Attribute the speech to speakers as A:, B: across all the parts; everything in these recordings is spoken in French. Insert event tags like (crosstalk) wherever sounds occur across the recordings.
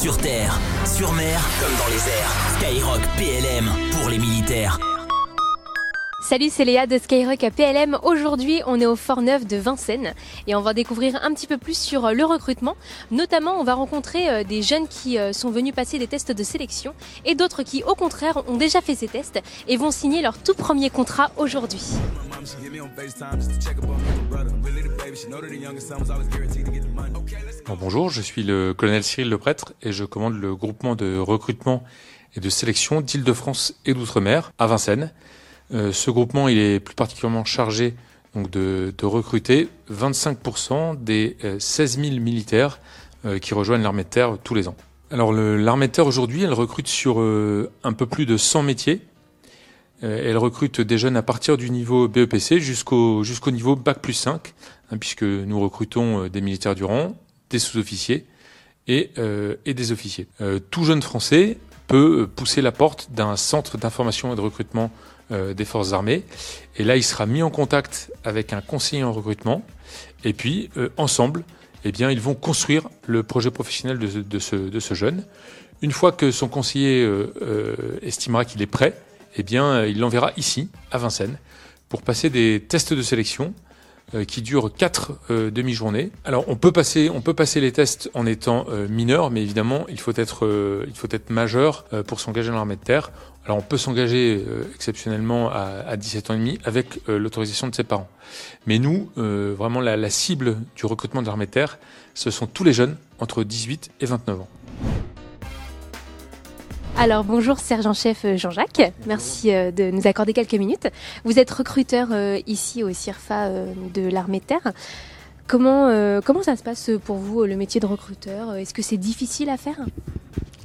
A: Sur terre, sur mer, comme dans les airs. Skyrock PLM pour les militaires.
B: Salut, c'est Léa de Skyrock à PLM. Aujourd'hui, on est au Fort Neuf de Vincennes et on va découvrir un petit peu plus sur euh, le recrutement. Notamment, on va rencontrer euh, des jeunes qui euh, sont venus passer des tests de sélection et d'autres qui, au contraire, ont déjà fait ces tests et vont signer leur tout premier contrat aujourd'hui.
C: Bonjour, je suis le colonel Cyril Leprêtre et je commande le groupement de recrutement et de sélection d'Île-de-France et d'Outre-mer à Vincennes. Euh, ce groupement, est plus particulièrement chargé de, recruter 25% des 16 euh, 000 militaires euh, qui rejoignent l'armée de terre tous les ans. Alors l'armée de terre aujourd'hui, elle recrute sur un peu plus de 100 métiers. elle recrute des jeunes à partir du niveau BEPC jusqu'au jusqu'au niveau Bac plus 5, hein, puisque nous recrutons des militaires du rang, des sous-officiers et, et des officiers. tout jeune français peut pousser la porte d'un centre d'information et de recrutement euh, des forces armées. Et là, il sera mis en contact avec un conseiller en recrutement. Et puis, euh, ensemble, eh bien, ils vont construire le projet professionnel de, de, ce, de ce, jeune. Une fois que son conseiller euh, estimera qu'il est prêt, eh bien, il l'enverra ici, à Vincennes, pour passer des tests de sélection euh, qui dure quatre euh, demi-journées. Alors on peut passer, on peut passer les tests en étant euh, mineur, mais évidemment il faut être, il faut être majeur pour s'engager dans l'armée de terre. Alors on peut s'engager exceptionnellement à, à, 17 ans et demi avec l'autorisation de ses parents. Mais nous, vraiment la, la cible du recrutement de l'armée de terre, ce sont tous les jeunes entre 18 et 29 ans.
B: Alors bonjour sergent-chef euh, Jean-Jacques, merci euh, de nous accorder quelques minutes. Vous êtes recruteur euh, ici au CIRFA de l'armée terre. Comment, comment ça se passe pour vous le métier de recruteur? Est-ce que c'est difficile à faire?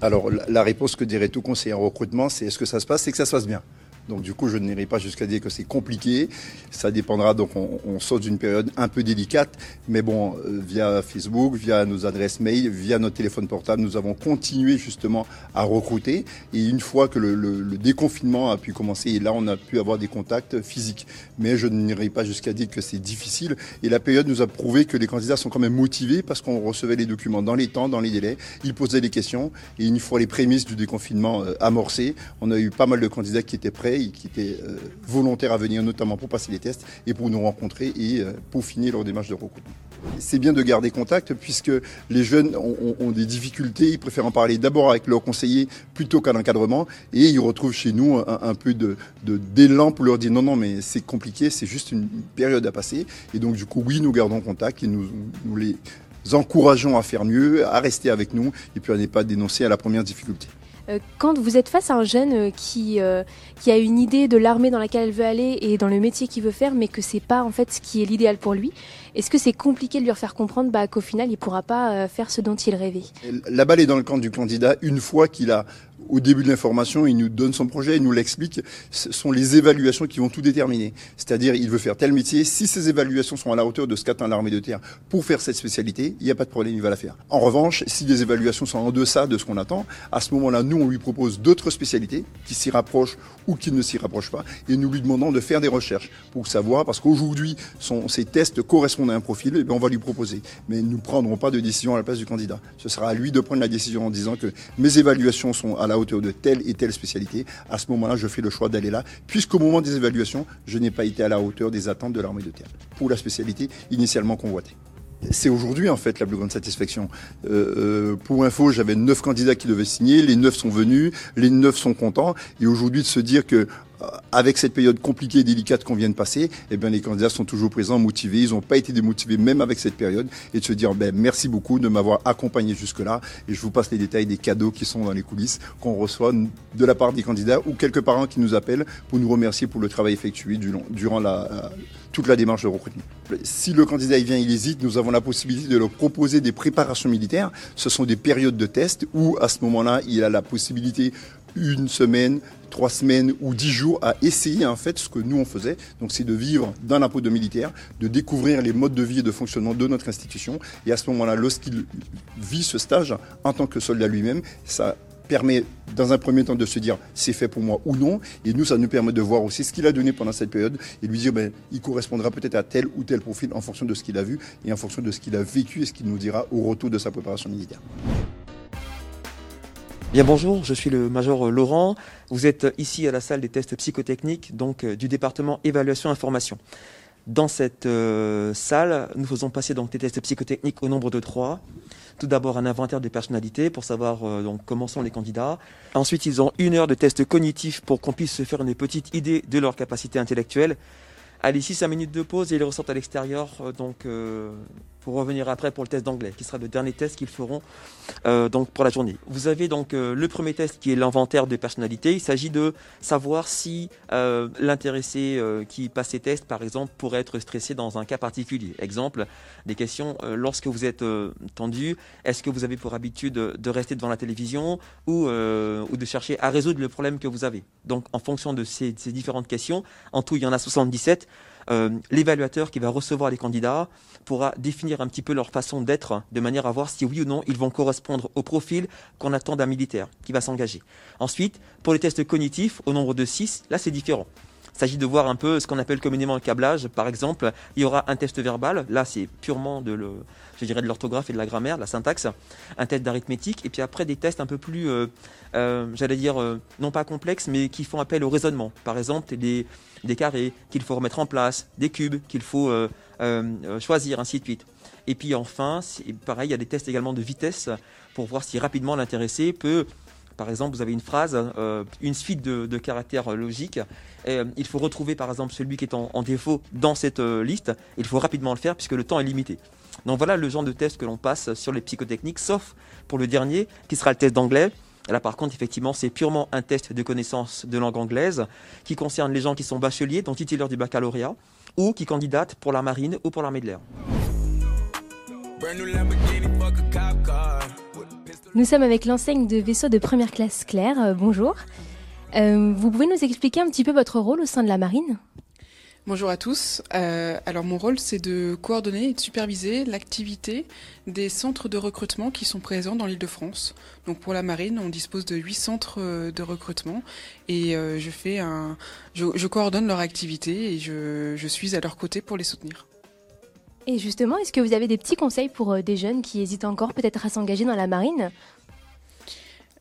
D: Alors la réponse que dirait tout conseiller en recrutement, c'est est-ce que ça se passe? C'est que ça se passe bien. Donc du coup, je n'irai pas jusqu'à dire que c'est compliqué. Ça dépendra, donc on, on saute d'une période un peu délicate. Mais bon, euh, via Facebook, via nos adresses mail, via notre téléphone portable, nous avons continué justement à recruter. Et une fois que le, le, déconfinement a pu commencer, et là on a pu avoir des contacts physiques. Mais je n'irai pas jusqu'à dire que c'est difficile. Et la période nous a prouvé que les candidats sont quand même motivés parce qu'on recevait les documents dans les temps, dans les délais. Ils posaient des questions. Et une fois les prémices du déconfinement euh, amorcées, on a eu pas mal de candidats qui étaient prêts qui étaient euh, volontaires à venir, notamment pour passer les tests et pour nous rencontrer et euh, pour finir leur démarche de recrutement. C'est bien de garder contact puisque les jeunes ont, des difficultés, ils préfèrent en parler d'abord avec leur conseiller plutôt qu'à l'encadrement et ils retrouvent chez nous un, peu de, d'élan pour leur dire non, non, mais c'est compliqué, c'est juste une période à passer. Et donc du coup, oui, nous gardons contact et nous les encourageons à faire mieux, à rester avec nous et puis à ne pas dénoncer à la première difficulté.
B: Euh, quand vous êtes face à un jeune euh, qui, euh, qui a une idée de l'armée dans laquelle elle veut aller et dans le métier qu'il veut faire, mais que c'est pas en fait ce qui est l'idéal pour lui, est-ce que c'est compliqué de lui faire comprendre bah, qu'au final il pourra pas faire ce dont il rêvait?
D: La balle est dans le camp du candidat une fois qu'il a au début de l'information, il nous donne son projet, il nous l'explique. Ce sont les évaluations qui vont tout déterminer. C'est-à-dire, il veut faire tel métier. Si ces évaluations sont à la hauteur de ce qu'atteint l'armée de terre pour faire cette spécialité, il n'y a pas de problème, il va la faire. En revanche, si les évaluations sont en deçà de ce qu'on attend, à ce moment-là, nous, on lui propose d'autres spécialités qui s'y rapprochent ou qui ne s'y rapprochent pas, et nous lui demandons de faire des recherches pour savoir, parce qu'aujourd'hui, ces tests correspondent à un profil, et bien on va lui proposer. Mais nous ne prendrons pas de décision à la place du candidat. Ce sera à lui de prendre la décision en disant que mes évaluations sont à la hauteur de telle et telle spécialité, à ce moment-là, je fais le choix d'aller là, puisqu'au moment des évaluations, je n'ai pas été à la hauteur des attentes de l'armée de terre pour la spécialité initialement convoitée. C'est aujourd'hui en fait la plus grande satisfaction. Euh, euh, pour info, j'avais neuf candidats qui devaient signer, les neuf sont venus, les neuf sont contents, et aujourd'hui de se dire que avec cette période compliquée et délicate qu'on vient de passer, eh bien, les candidats sont toujours présents, motivés. Ils n'ont pas été démotivés même avec cette période. Et de se dire, ben, merci beaucoup de m'avoir accompagné jusque-là. Et je vous passe les détails des cadeaux qui sont dans les coulisses qu'on reçoit de la part des candidats ou quelques parents qui nous appellent pour nous remercier pour le travail effectué durant la, toute la démarche de recrutement. Si le candidat vient, il hésite, nous avons la possibilité de leur proposer des préparations militaires. Ce sont des périodes de test où, à ce moment-là, il a la possibilité une semaine, trois semaines ou dix jours à essayer en fait ce que nous on faisait. Donc c'est de vivre dans la peau de militaire, de découvrir les modes de vie et de fonctionnement de notre institution. Et à ce moment-là, lorsqu'il vit ce stage en tant que soldat lui-même, ça permet dans un premier temps de se dire c'est fait pour moi ou non. Et nous, ça nous permet de voir aussi ce qu'il a donné pendant cette période et lui dire ben, il correspondra peut-être à tel ou tel profil en fonction de ce qu'il a vu et en fonction de ce qu'il a vécu et ce qu'il nous dira au retour de sa préparation militaire.
E: Bien bonjour, je suis le major Laurent. Vous êtes ici à la salle des tests psychotechniques donc du département évaluation information. Dans cette salle, nous faisons passer donc des tests psychotechniques au nombre de trois. Tout d'abord un inventaire des personnalités pour savoir donc comment sont les candidats. Ensuite, ils ont une heure de test cognitif pour qu'on puisse se faire une petite idée de leur capacité intellectuelle. Allez, ici 5 minutes de pause et ils ressortent à l'extérieur pour revenir après pour le test d'anglais, qui sera le dernier test qu'ils feront euh, donc pour la journée. Vous avez donc euh, le premier test qui est l'inventaire de personnalité. Il s'agit de savoir si euh, l'intéressé qui passe ces tests, par exemple, pourrait être stressé dans un cas particulier. Exemple, des questions lorsque vous êtes tendu, est-ce que vous avez pour habitude de rester devant la télévision ou, de chercher à résoudre le problème que vous avez? Donc, en fonction de ces différentes questions, en tout il y en a 77. Euh, l'évaluateur qui va recevoir les candidats pourra définir un petit peu leur façon d'être de manière à voir si oui ou non ils vont correspondre au profil qu'on attend d'un militaire qui va s'engager. Ensuite, pour les tests cognitifs, au nombre de 6, là c'est différent. S'agit de voir un peu ce qu'on appelle communément le câblage. Par exemple, il y aura un test verbal. Là, c'est purement de, le, je dirais de l'orthographe et de la grammaire, de la syntaxe. Un test d'arithmétique. Et puis après, des tests un peu plus, euh, euh, j'allais dire, euh, non pas complexes, mais qui font appel au raisonnement. Par exemple, des, des carrés qu'il faut remettre en place, des cubes qu'il faut choisir, ainsi de suite. Et puis enfin, pareil, il y a des tests également de vitesse pour voir si rapidement l'intéressé peut par exemple, vous avez une phrase, euh, une suite de, caractères logiques. Et, euh, il faut retrouver, par exemple, celui qui est en, défaut dans cette euh, liste. Il faut rapidement le faire puisque le temps est limité. Donc voilà le genre de test que l'on passe sur les psychotechniques, sauf pour le dernier, qui sera le test d'anglais. Là, par contre, effectivement, c'est purement un test de connaissance de langue anglaise qui concerne les gens qui sont bacheliers, donc titulaires du baccalauréat, ou qui candidatent pour la marine ou pour l'armée de l'air.
B: Nous sommes avec l'enseigne de vaisseau de première classe Claire. Euh, bonjour. Euh, vous pouvez nous expliquer un petit peu votre rôle au sein de la marine?
F: Bonjour à tous. Euh, alors mon rôle c'est de coordonner et de superviser l'activité des centres de recrutement qui sont présents dans l'île de France. Donc pour la marine, on dispose de huit centres de recrutement et je fais un, je, je, coordonne leur activité et je, je suis à leur côté pour les soutenir.
B: Et justement, est-ce que vous avez des petits conseils pour euh, des jeunes qui hésitent encore peut-être à s'engager dans la marine?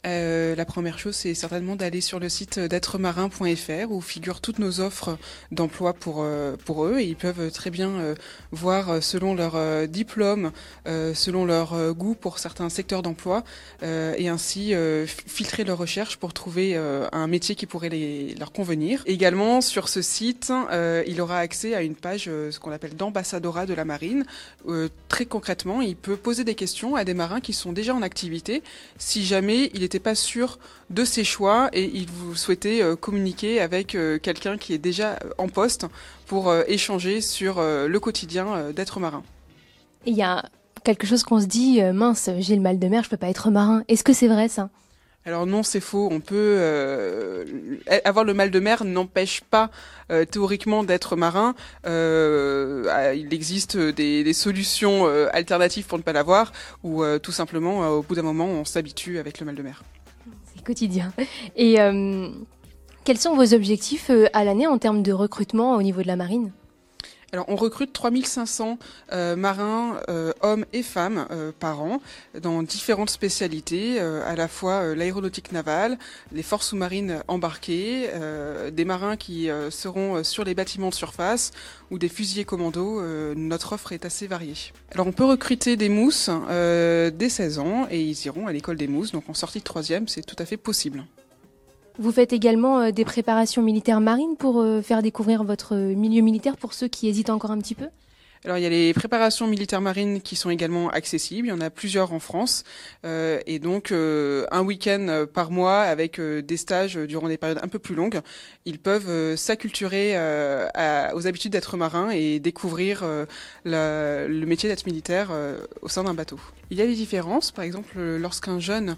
F: Euh, la première chose, c'est certainement d'aller sur le site d'êtremarin.fr où figurent toutes nos offres d'emploi pour, euh, pour eux et ils peuvent très bien euh, voir selon leur diplôme, selon leur goût pour certains secteurs d'emploi et ainsi filtrer leurs recherches pour trouver un métier qui pourrait leur convenir. Également, sur ce site, il aura accès à une page, ce qu'on appelle d'ambassadora de la marine. très concrètement, il peut poser des questions à des marins qui sont déjà en activité si jamais il est n'était pas sûr de ses choix et il vous souhaitait euh, communiquer avec euh, quelqu'un qui est déjà en poste pour euh, échanger sur le quotidien d'être marin.
B: Il y a quelque chose qu'on se dit, mince, j'ai le mal de mer, je peux pas être marin. Est-ce que c'est vrai ça?
F: Alors non, c'est faux. On peut euh, avoir le mal de mer n'empêche pas euh, théoriquement d'être marin. Euh, il existe des, des solutions alternatives pour ne pas l'avoir, ou tout simplement, au bout d'un moment, on s'habitue avec le mal de mer.
B: C'est quotidien. Et quels sont vos objectifs à l'année en termes de recrutement au niveau de la marine?
F: Alors, on recrute 3500 euh, marins, euh, hommes et femmes, euh, par an, dans différentes spécialités, à la fois l'aéronautique navale, les forces sous-marines embarquées, des marins qui seront sur les bâtiments de surface ou des fusiliers commando. notre offre est assez variée. Alors, on peut recruter des mousses dès 16 ans et ils iront à l'école des mousses, donc en sortie de troisième, c'est tout à fait possible.
B: Vous faites également euh, des préparations militaires marines pour euh, faire découvrir votre milieu militaire pour ceux qui hésitent encore un petit peu?
F: Alors il y a les préparations militaires marines qui sont également accessibles. Il y en a plusieurs en France euh, et donc euh, un week-end par mois avec euh, des stages durant des périodes un peu plus longues, ils peuvent s'acculturer aux habitudes d'être marin et découvrir le métier d'être militaire au sein d'un bateau. Il y a des différences, par exemple lorsqu'un jeune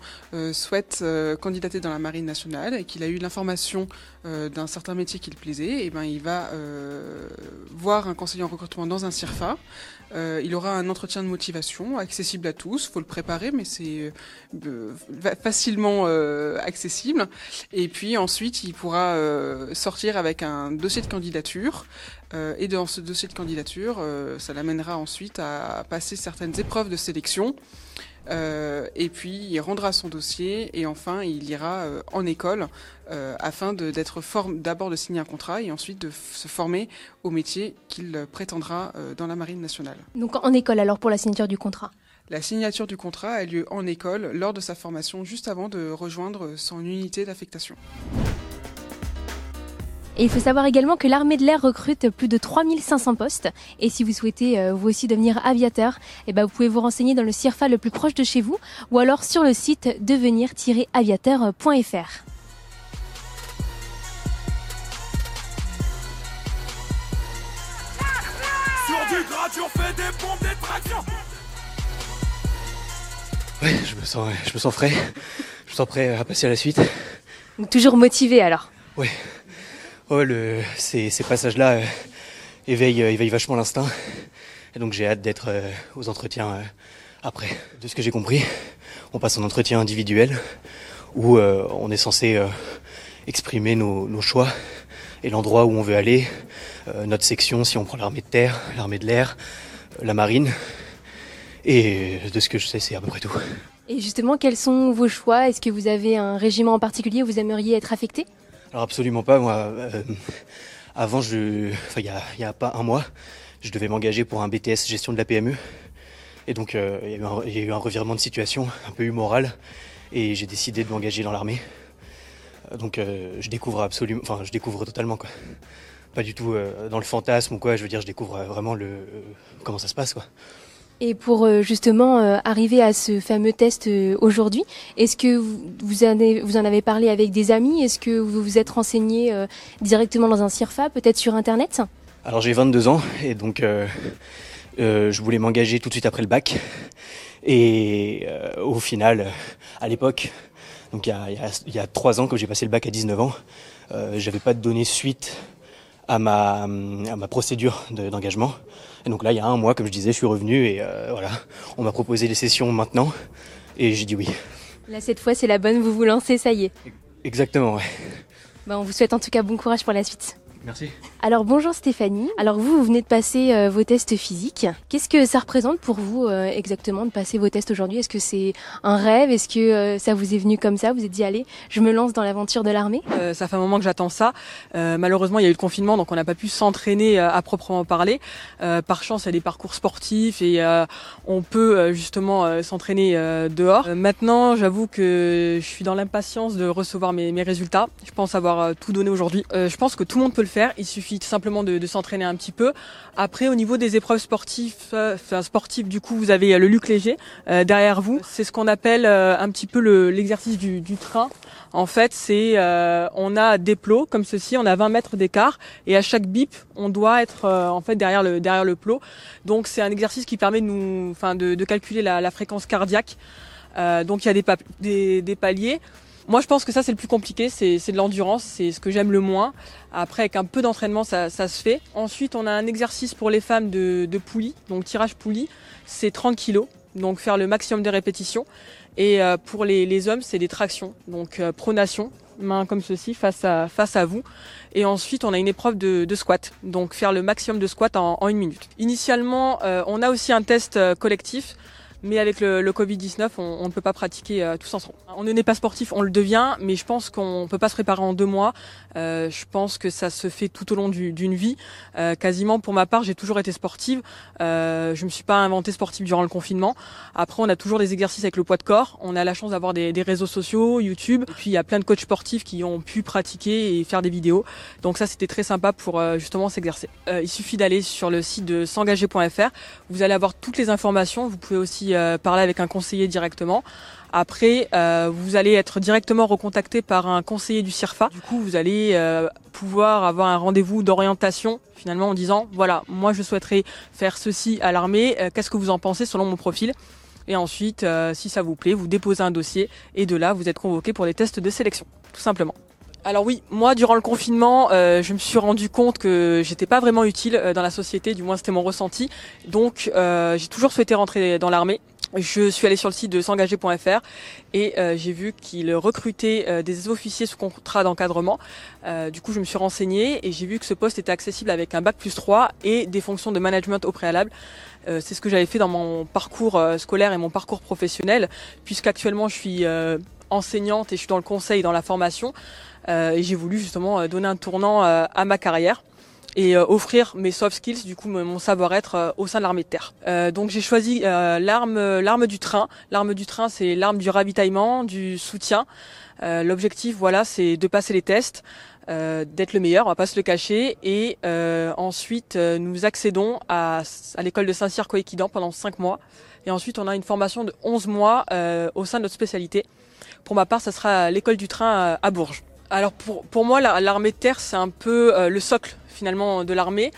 F: souhaite candidater dans la marine nationale et qu'il a eu l'information d'un certain métier qui le plaisait, et eh ben il va voir un conseiller en recrutement dans un euh, il aura un entretien de motivation accessible à tous. Faut le préparer, mais c'est euh, facilement euh, accessible. Et puis ensuite, il pourra sortir avec un dossier de candidature. Euh, et dans ce dossier de candidature, ça l'amènera ensuite à passer certaines épreuves de sélection. Euh, et puis il rendra son dossier et enfin il ira euh, en école euh, afin d'être d'abord de signer un contrat et ensuite de se former au métier qu'il prétendra dans la marine nationale.
B: Donc en école alors pour la signature du contrat?
F: La signature du contrat a lieu en école lors de sa formation juste avant de rejoindre son unité d'affectation.
B: Et il faut savoir également que l'armée de l'air recrute plus de 3500 postes. Et si vous souhaitez euh, vous aussi devenir aviateur, eh ben, vous pouvez vous renseigner dans le CIRFA le plus proche de chez vous ou alors sur le site devenir-aviateur.fr.
G: Ouais, je me sens, je me sens frais. Je me sens prêt à passer à la suite.
B: toujours motivé alors.
G: Ouais. Le, ces, passages-là euh, éveillent, euh, éveillent vachement l'instinct. Et donc j'ai hâte d'être euh, aux entretiens après. De ce que j'ai compris, on passe en entretien individuel où on est censé exprimer nos, nos, choix et l'endroit où on veut aller, notre section si on prend l'armée de terre, l'armée de l'air, la marine. Et de ce que je sais, c'est à peu près tout.
B: Et justement, quels sont vos choix? Est-ce que vous avez un régiment en particulier? Où vous aimeriez être affecté?
G: Alors absolument pas. Moi, euh, avant, je, il y a, pas un mois, je devais m'engager pour un BTS gestion de la PME. Et donc, euh, il y, a eu un revirement de situation un peu humoral, et j'ai décidé de m'engager dans l'armée. Donc, euh, je découvre absolument, enfin, je découvre totalement quoi. Pas du tout dans le fantasme ou quoi. Je veux dire, je découvre vraiment comment ça se passe quoi.
B: Et pour euh, justement euh, arriver à ce fameux test euh, aujourd'hui, est-ce que vous, en avez parlé avec des amis? Est-ce que vous vous êtes renseigné directement dans un CIRFA, peut-être sur Internet?
G: Alors j'ai 22 ans et donc je voulais m'engager tout de suite après le bac. Et au final, à l'époque, donc il y a, il, y a, il y a 3 ans, quand j'ai passé le bac à 19 ans, j'avais pas donné suite à ma procédure d'engagement. Et donc là, il y a un mois, comme je disais, je suis revenu et euh, voilà, on m'a proposé les sessions maintenant et j'ai dit oui.
B: Là, cette fois, c'est la bonne, vous vous lancez, ça y est.
G: Exactement, ouais.
B: Bah, on vous souhaite en tout cas bon courage pour la suite.
G: Merci.
B: Alors bonjour Stéphanie. Alors vous, vous venez de passer euh, vos tests physiques. Qu'est-ce que ça représente pour vous euh, exactement de passer vos tests aujourd'hui? Est-ce que c'est un rêve? Est-ce que euh, ça vous est venu comme ça? Vous êtes dit allez, je me lance dans l'aventure de l'armée?
H: Euh, Ça fait un moment que j'attends ça. malheureusement, il y a eu le confinement, donc on n'a pas pu s'entraîner à proprement parler. par chance, il y a des parcours sportifs et on peut justement s'entraîner dehors. maintenant, j'avoue que je suis dans l'impatience de recevoir mes, mes, résultats. Je pense avoir tout donné aujourd'hui. je pense que tout le monde peut le faire. Il suffit simplement de, de s'entraîner un petit peu. Après, au niveau des épreuves sportives, euh, enfin, sportives, du coup, vous avez le luc léger euh, derrière vous. C'est ce qu'on appelle euh, un petit peu l'exercice du, du, train. En fait, c'est euh, on a des plots comme ceci, on a 20 mètres d'écart et à chaque bip, on doit être en fait derrière le derrière le plot. Donc c'est un exercice qui permet de nous, enfin, de, de calculer la, la, fréquence cardiaque. donc il y a des, des, des paliers. Moi, je pense que ça, c'est le plus compliqué, c'est de l'endurance, c'est ce que j'aime le moins. Après, avec un peu d'entraînement, ça, ça, se fait. Ensuite, on a un exercice pour les femmes de, de poulie, donc tirage poulie, c'est 30 kilos, donc faire le maximum de répétitions. Et euh, pour les, les hommes, c'est des tractions, donc euh, pronation, main comme ceci, face à, face à vous. Et ensuite, on a une épreuve de, de squat, donc faire le maximum de squat en, en une minute. Initialement, euh, on a aussi un test euh, collectif mais avec le, le Covid-19, on, ne peut pas pratiquer euh, tous ensemble. On n'est pas sportif, on le devient, mais je pense qu'on peut pas se préparer en deux mois. Euh, je pense que ça se fait tout au long d'une vie. Euh, quasiment pour ma part, j'ai toujours été sportive. Euh, je me suis pas inventée sportive durant le confinement. Après, on a toujours des exercices avec le poids de corps. On a la chance d'avoir des, des, réseaux sociaux, YouTube. Puis il y a plein de coachs sportifs qui ont pu pratiquer et faire des vidéos. Donc ça, c'était très sympa pour euh, justement s'exercer. Euh, il suffit d'aller sur le site de s'engager.fr. Vous allez avoir toutes les informations. Vous pouvez aussi euh, parler avec un conseiller directement. Après, euh, vous allez être directement recontacté par un conseiller du CIRFA. Du coup, vous allez euh, pouvoir avoir un rendez-vous d'orientation finalement en disant voilà, moi je souhaiterais faire ceci à l'armée. Qu'est-ce que vous en pensez selon mon profil? Et ensuite, si ça vous plaît, vous déposez un dossier et de là, vous êtes convoqué pour des tests de sélection, tout simplement. Alors oui, moi durant le confinement, euh, je me suis rendu compte que j'étais pas vraiment utile dans la société, du moins c'était mon ressenti. Donc euh, j'ai toujours souhaité rentrer dans l'armée. Je suis allée sur le site de s'engager.fr et euh, j'ai vu qu'il recrutait euh, des officiers sous contrat d'encadrement. Euh, du coup, je me suis renseignée et j'ai vu que ce poste était accessible avec un bac plus 3 et des fonctions de management au préalable. C'est ce que j'avais fait dans mon parcours scolaire et mon parcours professionnel, puisqu'actuellement je suis enseignante et je suis dans le conseil, dans la formation. Et j'ai voulu justement donner un tournant à ma carrière et euh, offrir mes soft skills, du coup mon savoir-être euh, au sein de l'armée de terre. Euh, donc j'ai choisi l'arme l'arme du train. L'arme du train, c'est l'arme du ravitaillement, du soutien. L'objectif, voilà, c'est de passer les tests, d'être le meilleur, on va pas se le cacher, et ensuite nous accédons à, à l'école de Saint-Cyr Coéquidan pendant 5 mois, et ensuite on a une formation de 11 mois au sein de notre spécialité. Pour ma part, ça sera l'école du train à Bourges. Alors pour, pour moi, l'armée de terre, c'est un peu le socle finalement de l'armée.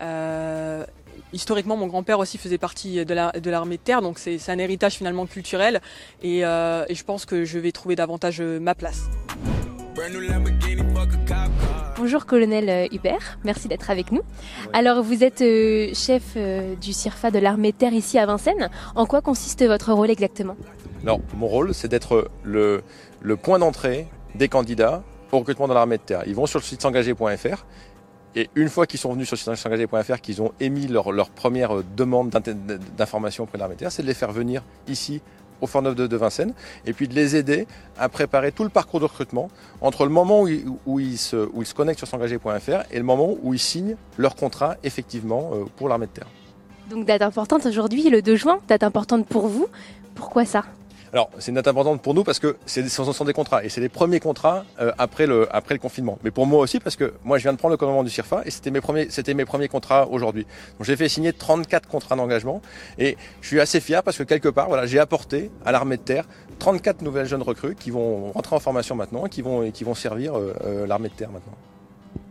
H: Euh, historiquement, mon grand-père aussi faisait partie de l'armée de, de, terre, donc c'est un héritage finalement culturel. Et, euh, et, je pense que je vais trouver davantage euh, ma place.
B: Bonjour colonel Hubert, merci d'être avec nous. Alors vous êtes chef du CIRFA de l'armée de terre ici à Vincennes. En quoi consiste votre rôle exactement?
I: Alors mon rôle c'est d'être le, le point d'entrée des candidats au recrutement dans l'armée de terre. Ils vont sur le site s'engager.fr et une fois qu'ils sont venus sur s'engager.fr, qu'ils ont émis leur, leur première demande d'information auprès de l'armée terre, c'est de les faire venir ici au Fort Neuf de, Vincennes, et puis de les aider à préparer tout le parcours de recrutement entre le moment où ils, où ils, se, où ils se, connectent sur s'engager.fr et le moment où ils signent leur contrat effectivement euh, pour l'armée de terre.
B: Donc date importante aujourd'hui, le 2 juin, date importante pour vous. Pourquoi ça?
I: Alors, c'est une date importante pour nous parce que ce sont des contrats et c'est les premiers contrats euh, après, le, après le confinement. Mais pour moi aussi parce que moi, je viens de prendre le commandement du CIRFA et c'était mes premiers, c'était mes premiers contrats aujourd'hui. Donc, j'ai fait signer 34 contrats d'engagement et je suis assez fier parce que quelque part, voilà, j'ai apporté à l'armée de terre 34 nouvelles jeunes recrues qui vont rentrer en formation maintenant et qui vont, qui vont servir euh, euh, l'armée de terre maintenant.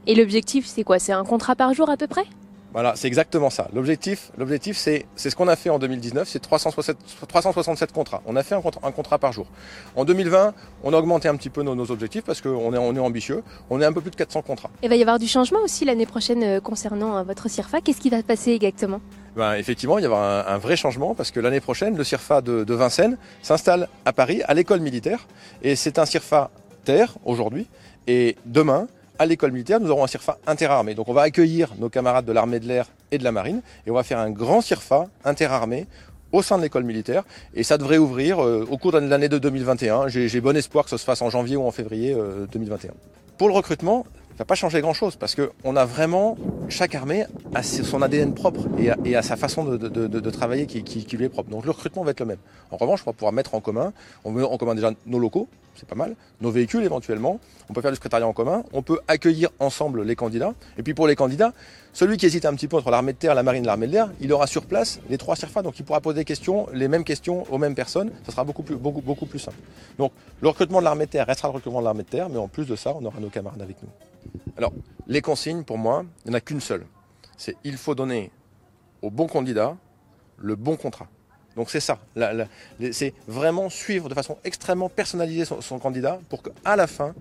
B: Et l'objectif, c'est quoi? C'est un contrat par jour à peu près?
I: Voilà, c'est exactement ça. L'objectif, l'objectif, c'est, c'est ce qu'on a fait en 2019, c'est 367, 367 contrats. On a fait un contrat, un contrat, par jour. En 2020, on a augmenté un petit peu nos, nos objectifs parce qu'on est, on est ambitieux. On est un peu plus de 400 contrats.
B: Il va y avoir du changement aussi l'année prochaine euh, concernant euh, votre CIRFA. Qu'est-ce qui va se passer exactement?
I: Ben, effectivement, il va y avoir un, un, vrai changement parce que l'année prochaine, le CIRFA de, de Vincennes s'installe à Paris, à l'école militaire. Et c'est un CIRFA terre aujourd'hui. Et demain, à l'école militaire, nous aurons un CIRFA interarmé. Donc on va accueillir nos camarades de l'armée de l'air et de la marine et on va faire un grand CIRFA interarmé au sein de l'école militaire et ça devrait ouvrir euh, au cours de l'année de 2021. J'ai bon espoir que ce se fasse en janvier ou en février 2021. Euh, Pour le recrutement, ça va pas changer grand-chose parce qu'on a vraiment, chaque armée a son ADN propre et a, sa façon de, travailler qui, lui est propre. Donc le recrutement va être le même. En revanche, on va pouvoir mettre en commun, on met en commun déjà nos locaux, c'est pas mal, nos véhicules éventuellement, on peut faire du secrétariat en commun, on peut accueillir ensemble les candidats. Et puis pour les candidats, celui qui hésite un petit peu entre l'armée de terre, la marine l'armée de l'air, il aura sur place les trois CIRFA, donc il pourra poser des questions, les mêmes questions aux mêmes personnes, ça sera beaucoup plus, beaucoup plus simple. Donc le recrutement de l'armée de terre restera le recrutement de l'armée de terre, mais en plus de ça, on aura nos camarades avec nous. Alors, les consignes, pour moi, il n'y en a qu'une seule. C'est il faut donner au bon candidat le bon contrat. Donc c'est ça. C'est vraiment suivre de façon extrêmement personnalisée son, candidat pour qu'à la fin,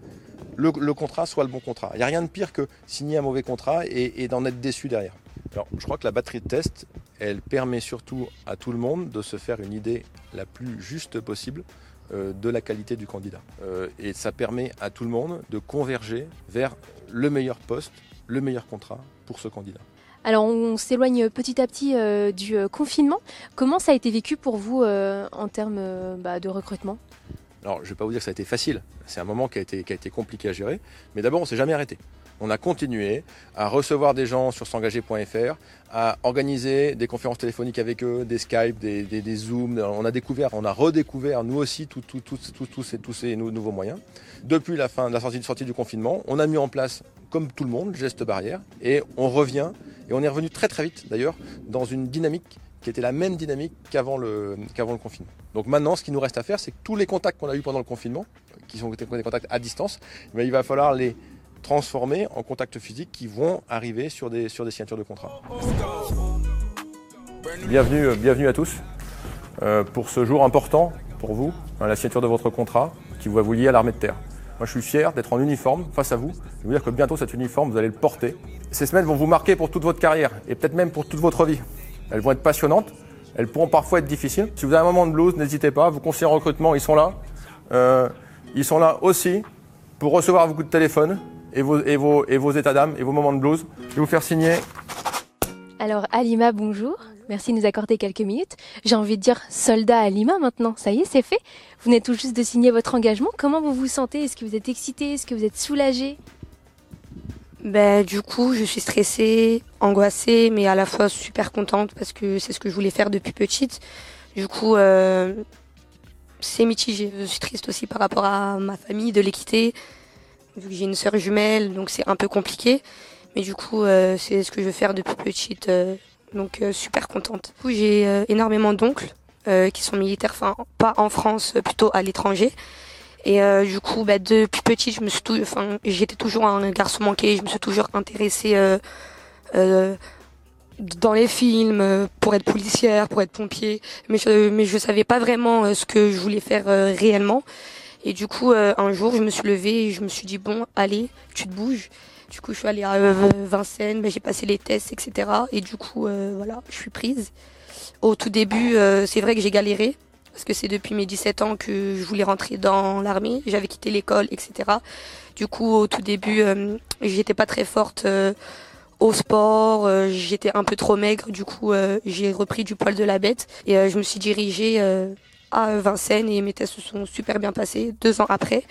I: le, contrat soit le bon contrat. Il n'y a rien de pire que signer un mauvais contrat et, d'en être déçu derrière. Alors, je crois que la batterie de test, elle permet surtout à tout le monde de se faire une idée la plus juste possible de la qualité du candidat. Euh, et ça permet à tout le monde de converger vers le meilleur poste, le meilleur contrat pour ce candidat.
B: Alors on s'éloigne petit à petit euh, du confinement. Comment ça a été vécu pour vous en termes bah, de recrutement?
I: Alors je ne vais pas vous dire que ça a été facile. C'est un moment qui a été, qui a été compliqué à gérer. Mais d'abord on s'est jamais arrêté on a continué à recevoir des gens sur s'engager.fr, à organiser des conférences téléphoniques avec eux, des Skype, des, Zooms. On a découvert, on a redécouvert nous aussi tous ces, nouveaux moyens. Depuis la fin de la sortie, du confinement, on a mis en place, comme tout le monde, le geste barrière et on revient, et on est revenu très très vite d'ailleurs, dans une dynamique qui était la même dynamique qu'avant le, confinement. Donc maintenant, ce qui nous reste à faire, c'est que tous les contacts qu'on a eus pendant le confinement, qui sont des contacts à distance, il va falloir les transformés en contacts physiques qui vont arriver sur des, sur des signatures de contrat. Bienvenue, euh, bienvenue à tous euh, pour ce jour important pour vous, hein, la signature de votre contrat qui va vous lier à l'armée de terre. Moi, je suis fier d'être en uniforme face à vous. Je veux vous dire que bientôt, cet uniforme, vous allez le porter. Ces semaines vont vous marquer pour toute votre carrière et peut-être même pour toute votre vie. Elles vont être passionnantes, elles pourront parfois être difficiles. Si vous avez un moment de blues, n'hésitez pas. Vos conseillers en recrutement, ils sont là. Euh, ils sont là aussi pour recevoir vos coups de téléphone et vos, et vos, et vos états d'âme et vos moments de blues. Je vais vous faire signer.
B: Alors Alima, bonjour. Merci de nous accorder quelques minutes. J'ai envie de dire soldat Alima maintenant. Ça y est, c'est fait. Vous venez tout juste de signer votre engagement. Comment vous vous sentez? Est-ce que vous êtes excité? Est-ce que vous êtes soulagé?
J: Ben, du coup, je suis stressée, angoissée, mais à la fois super contente parce que c'est ce que je voulais faire depuis petite. Du coup, euh, c'est mitigé. Je suis triste aussi par rapport à ma famille de l'équité, vu que j'ai une sœur jumelle, donc c'est un peu compliqué. Mais du coup, euh, c'est ce que je veux faire depuis petite, euh, donc euh, super contente. Du coup, j'ai énormément d'oncles qui sont militaires, enfin pas en France, plutôt à l'étranger. Et du coup, bah, depuis petite, je me suis, enfin, j'étais toujours un garçon manqué. Je me suis toujours intéressée dans les films pour être policière, pour être pompier, mais je mais je savais pas vraiment ce que je voulais faire réellement. Et du coup, euh, un jour, je me suis levée et je me suis dit bon, allez, tu te bouges. Du coup, je suis allée à euh, Vincennes, ben, j'ai passé les tests, etc. Et du coup, euh, voilà, je suis prise. Au tout début, c'est vrai que j'ai galéré parce que c'est depuis mes 17 ans que je voulais rentrer dans l'armée. J'avais quitté l'école, etc. Du coup, au tout début, j'étais pas très forte au sport. j'étais un peu trop maigre. Du coup, j'ai repris du poil de la bête et je me suis dirigée à Vincennes et mes tests se sont super bien passés deux ans après.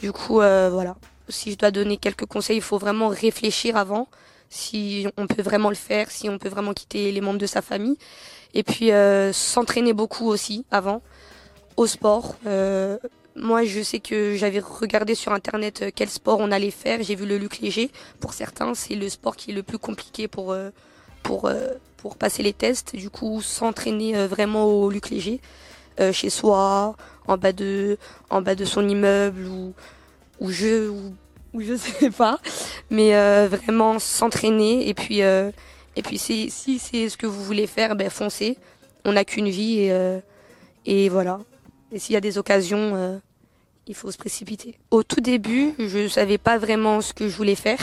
J: Du coup, euh, voilà. Si je dois donner quelques conseils, il faut vraiment réfléchir avant si on peut vraiment le faire, si on peut vraiment quitter les membres de sa famille. Et puis euh, s'entraîner beaucoup aussi avant au sport. Euh, moi, je sais que j'avais regardé sur internet euh, quel sport on allait faire. J'ai vu le luc léger. Pour certains, c'est le sport qui est le plus compliqué pour euh, pour euh, pour passer les tests. Du coup, s'entraîner vraiment au luc léger euh, chez soi, en bas de en bas de son immeuble ou ou je ou, ou je (laughs) sais pas, mais euh, vraiment s'entraîner et puis euh, et puis si c'est ce que vous voulez faire, ben foncez. On n'a qu'une vie et euh, et voilà. Et s'il y a des occasions, euh, il faut se précipiter. Au tout début, je savais pas vraiment ce que je voulais faire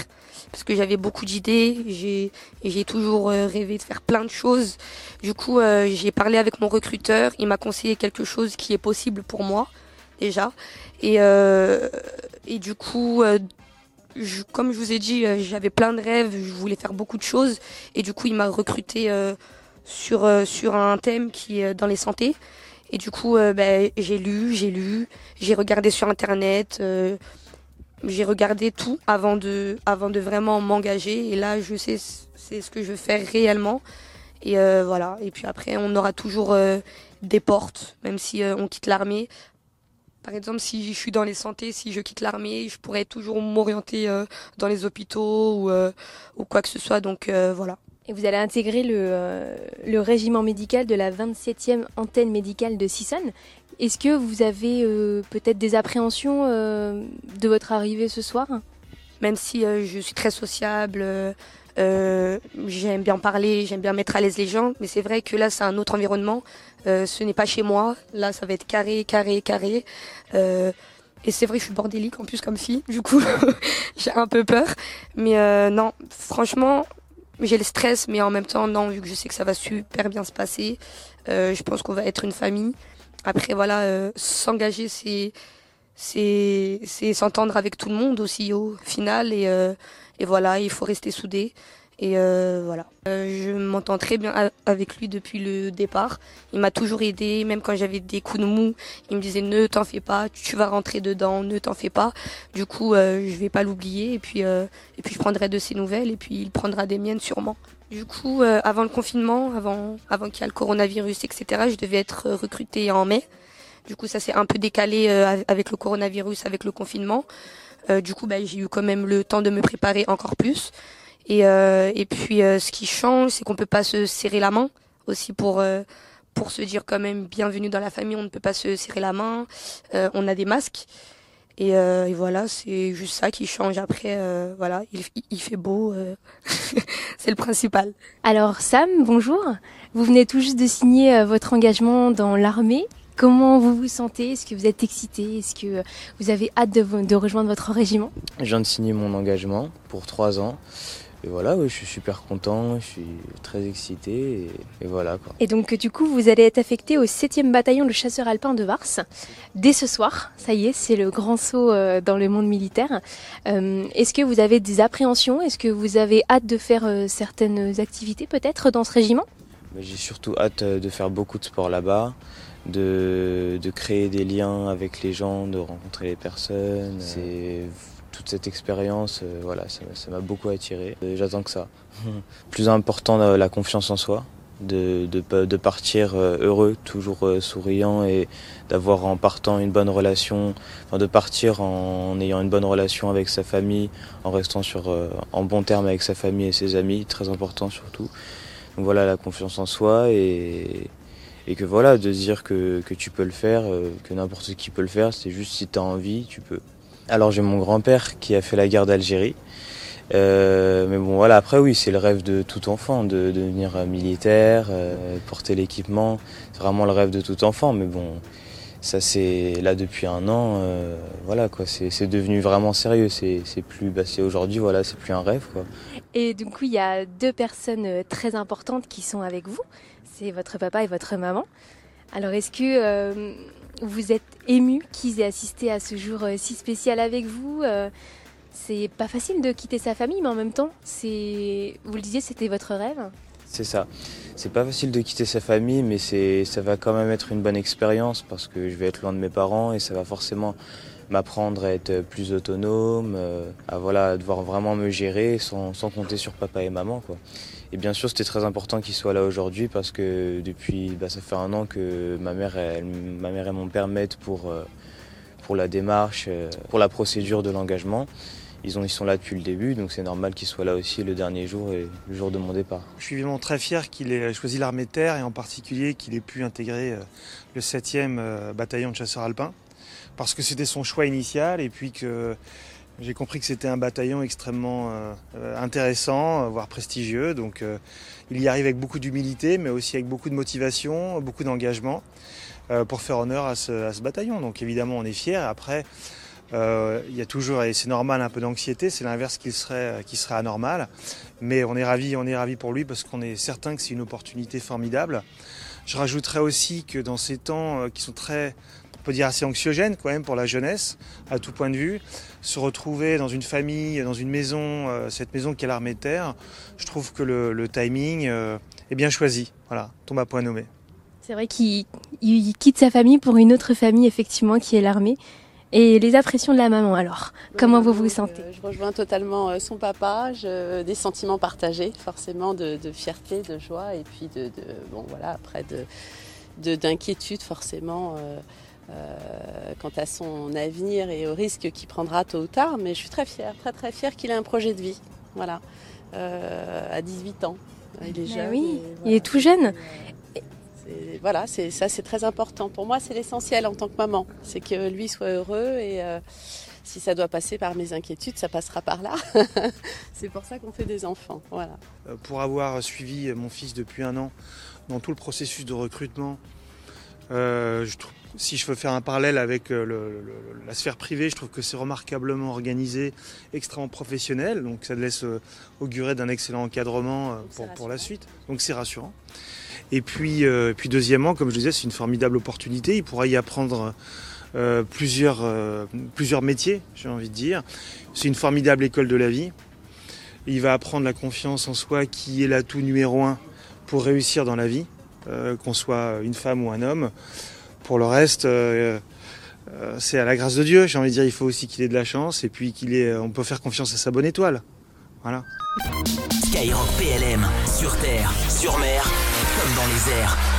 J: parce que j'avais beaucoup d'idées. J'ai toujours euh, rêvé de faire plein de choses. Du coup, euh, j'ai parlé avec mon recruteur. Il m'a conseillé quelque chose qui est possible pour moi déjà. Et euh, et du coup, comme je vous ai dit, j'avais plein de rêves. Je voulais faire beaucoup de choses. Et du coup, il m'a recruté sur sur un thème qui est dans les santé. Et du coup, ben, j'ai lu, j'ai lu, j'ai regardé sur internet, j'ai regardé tout avant de, avant de vraiment m'engager. Et là, je sais c'est ce que je veux faire réellement. Et euh, voilà. Et puis après, on aura toujours euh, des portes, même si euh, on quitte l'armée. Par exemple, si je suis dans les santé, si je quitte l'armée, je pourrais toujours m'orienter dans les hôpitaux ou, quoi que ce soit. Donc voilà.
B: Et vous allez intégrer le, le régiment médical de la 27e antenne médicale de Sissonne. Est-ce que vous avez euh, peut-être des appréhensions euh, de votre arrivée ce soir?
J: Même si euh, je suis très sociable, j'aime bien parler, j'aime bien mettre à l'aise les gens, mais c'est vrai que là c'est un autre environnement, ce n'est pas chez moi, là ça va être carré, carré, carré. Et c'est vrai que je suis bordélique en plus comme fille, du coup (laughs) j'ai un peu peur. Mais non, franchement, j'ai le stress, mais en même temps non, vu que je sais que ça va super bien se passer, je pense qu'on va être une famille. Après voilà, euh, s'engager c'est c'est s'entendre avec tout le monde aussi au final. Et euh, et voilà il faut rester soudé et euh, voilà. Euh, je m'entends très bien avec lui depuis le départ. Il m'a toujours aidé même quand j'avais des coups de mou. Il me disait ne t'en fais pas tu vas rentrer dedans ne t'en fais pas. Du coup euh, je vais pas l'oublier. Et puis euh, et puis je prendrai de ses nouvelles et puis il prendra des miennes sûrement. Du coup euh, avant le confinement avant avant qu'il y ait le coronavirus etc je devais être recrutée en mai. Du coup, ça s'est un peu décalé euh, av- avec le coronavirus, avec le confinement. Euh, du coup, bah, j'ai eu quand même le temps de me préparer encore plus. Et, euh, et puis, euh, ce qui change, c'est qu'on peut pas se serrer la main aussi pour euh, pour se dire quand même bienvenue dans la famille. On ne peut pas se serrer la main. Euh, on a des masques. Et, euh, et voilà, c'est juste ça qui change. Après, euh, voilà, il, il fait beau. euh, (laughs) c'est le principal.
B: Alors Sam, bonjour. Vous venez tout juste de signer euh, votre engagement dans l'armée. Comment vous vous sentez? Est-ce que vous êtes excité? Est-ce que vous avez hâte de, de rejoindre votre régiment?
K: Je viens de signer mon engagement pour trois ans. Et voilà, oui, je suis super content, je suis très excité et, voilà quoi.
B: Et donc du coup, vous allez être affecté au 7e bataillon de chasseurs alpins de Vars dès ce soir. Ça y est, c'est le grand saut euh, dans le monde militaire. Euh, est-ce que vous avez des appréhensions? Est-ce que vous avez hâte de faire euh, certaines activités peut-être dans ce régiment?
K: J'ai surtout hâte de faire beaucoup de sport là-bas. De, de, créer des liens avec les gens, de rencontrer les personnes. C'est cette expérience, euh, voilà, ça m'a beaucoup attiré. J'attends que ça. (laughs) Plus important, la, confiance en soi, de, partir euh, heureux, toujours euh, souriant et d'avoir en partant une bonne relation, enfin de partir en ayant une bonne relation avec sa famille, en restant sur, en bon terme avec sa famille et ses amis, très important surtout. Donc voilà, la confiance en soi et, et que voilà, de dire que, que tu peux le faire, que n'importe qui peut le faire, c'est juste si tu as envie, tu peux. Alors j'ai mon grand-père qui a fait la guerre d'Algérie. Euh, mais bon voilà, après oui, c'est le rêve de tout enfant de, devenir militaire, euh, porter l'équipement. C'est vraiment le rêve de tout enfant. Mais bon, ça c'est là depuis un an. Euh, voilà quoi, c'est devenu vraiment sérieux. C'est plus, bah, c'est aujourd'hui voilà, c'est plus un rêve quoi.
B: Et du coup, il y a deux personnes très importantes qui sont avec vous. C'est votre papa et votre maman. Alors est-ce que vous êtes ému qu'ils aient assisté à ce jour euh, si spécial avec vous. Euh, c'est pas facile de quitter sa famille, mais en même temps, c'est, vous le disiez, c'était votre rêve.
K: C'est ça. C'est pas facile de quitter sa famille, mais c'est, ça va quand même être une bonne expérience parce que je vais être loin de mes parents et ça va forcément m'apprendre à être plus autonome, euh, à voilà, devoir vraiment me gérer sans, sans compter sur papa et maman. Quoi. Et bien sûr, c'était très important qu'il soit là aujourd'hui parce que depuis, bah, ça fait un an que ma mère, ma mère et mon père m'aident pour, euh, pour la démarche, euh, pour la procédure de l'engagement. Ils, ont, ils sont là depuis le début, donc c'est normal qu'ils soient là aussi le dernier jour et le jour de mon départ.
L: Je suis vraiment très fier qu'il ait choisi l'armée de terre et en particulier qu'il ait pu intégrer euh, le 7e bataillon de chasseurs alpins parce que c'était son choix initial et puis que j'ai compris que c'était un bataillon extrêmement euh, intéressant, euh, voire prestigieux. Donc euh, il y arrive avec beaucoup d'humilité, mais aussi avec beaucoup de motivation, beaucoup d'engagement pour faire honneur à ce, bataillon. Donc évidemment, on est fiers. Après, il y a toujours, et c'est normal, un peu d'anxiété. C'est l'inverse qui serait, anormal. Mais on est on est ravis pour lui parce qu'on est certain que c'est une opportunité formidable. Je rajouterais aussi que dans ces temps qui sont très peut dire assez anxiogène quand même pour la jeunesse, à tout point de vue. Se retrouver dans une famille, dans une maison, euh, cette maison qui est l'armée de terre, je trouve que le, timing euh, est bien choisi. Voilà, tombe à point nommé.
B: C'est vrai qu'il quitte sa famille pour une autre famille, effectivement, qui est l'armée. Et les impressions de la maman alors, comment vous vous sentez?
M: Je rejoins totalement son papa, des sentiments partagés, forcément de, fierté, de joie, et puis de, bon voilà, après de d'inquiétude forcément. Euh, quant à son avenir et au risque qu'il prendra tôt ou tard, mais je suis très fière, très très fière qu'il ait un projet de vie. Voilà, euh, à 18 ans.
B: Il est bah jeune. Oui, il est tout jeune.
M: voilà, c'est ça, c'est très important. Pour moi, c'est l'essentiel en tant que maman, c'est que lui soit heureux et euh, si ça doit passer par mes inquiétudes, ça passera par là. (laughs) c'est pour ça qu'on fait des enfants. Voilà.
L: Pour avoir suivi mon fils depuis un an dans tout le processus de recrutement, je trouve si je veux faire un parallèle avec euh, la sphère privée, je trouve que c'est remarquablement organisé, extrêmement professionnel. Donc ça laisse euh, augurer d'un excellent encadrement euh, pour, la suite. Donc c'est rassurant. Et puis, puis deuxièmement, comme je disais, c'est une formidable opportunité. Il pourra y apprendre plusieurs, plusieurs métiers, j'ai envie de dire. C'est une formidable école de la vie. Il va apprendre la confiance en soi qui est l'atout numéro un pour réussir dans la vie, qu'on soit une femme ou un homme. Pour le reste, euh, euh, c'est à la grâce de Dieu. J'ai envie de dire, il faut aussi qu'il ait de la chance et puis qu'il ait, on peut faire confiance à sa bonne étoile. Voilà.
A: Skyrock PLM, sur terre, sur mer, comme dans les airs.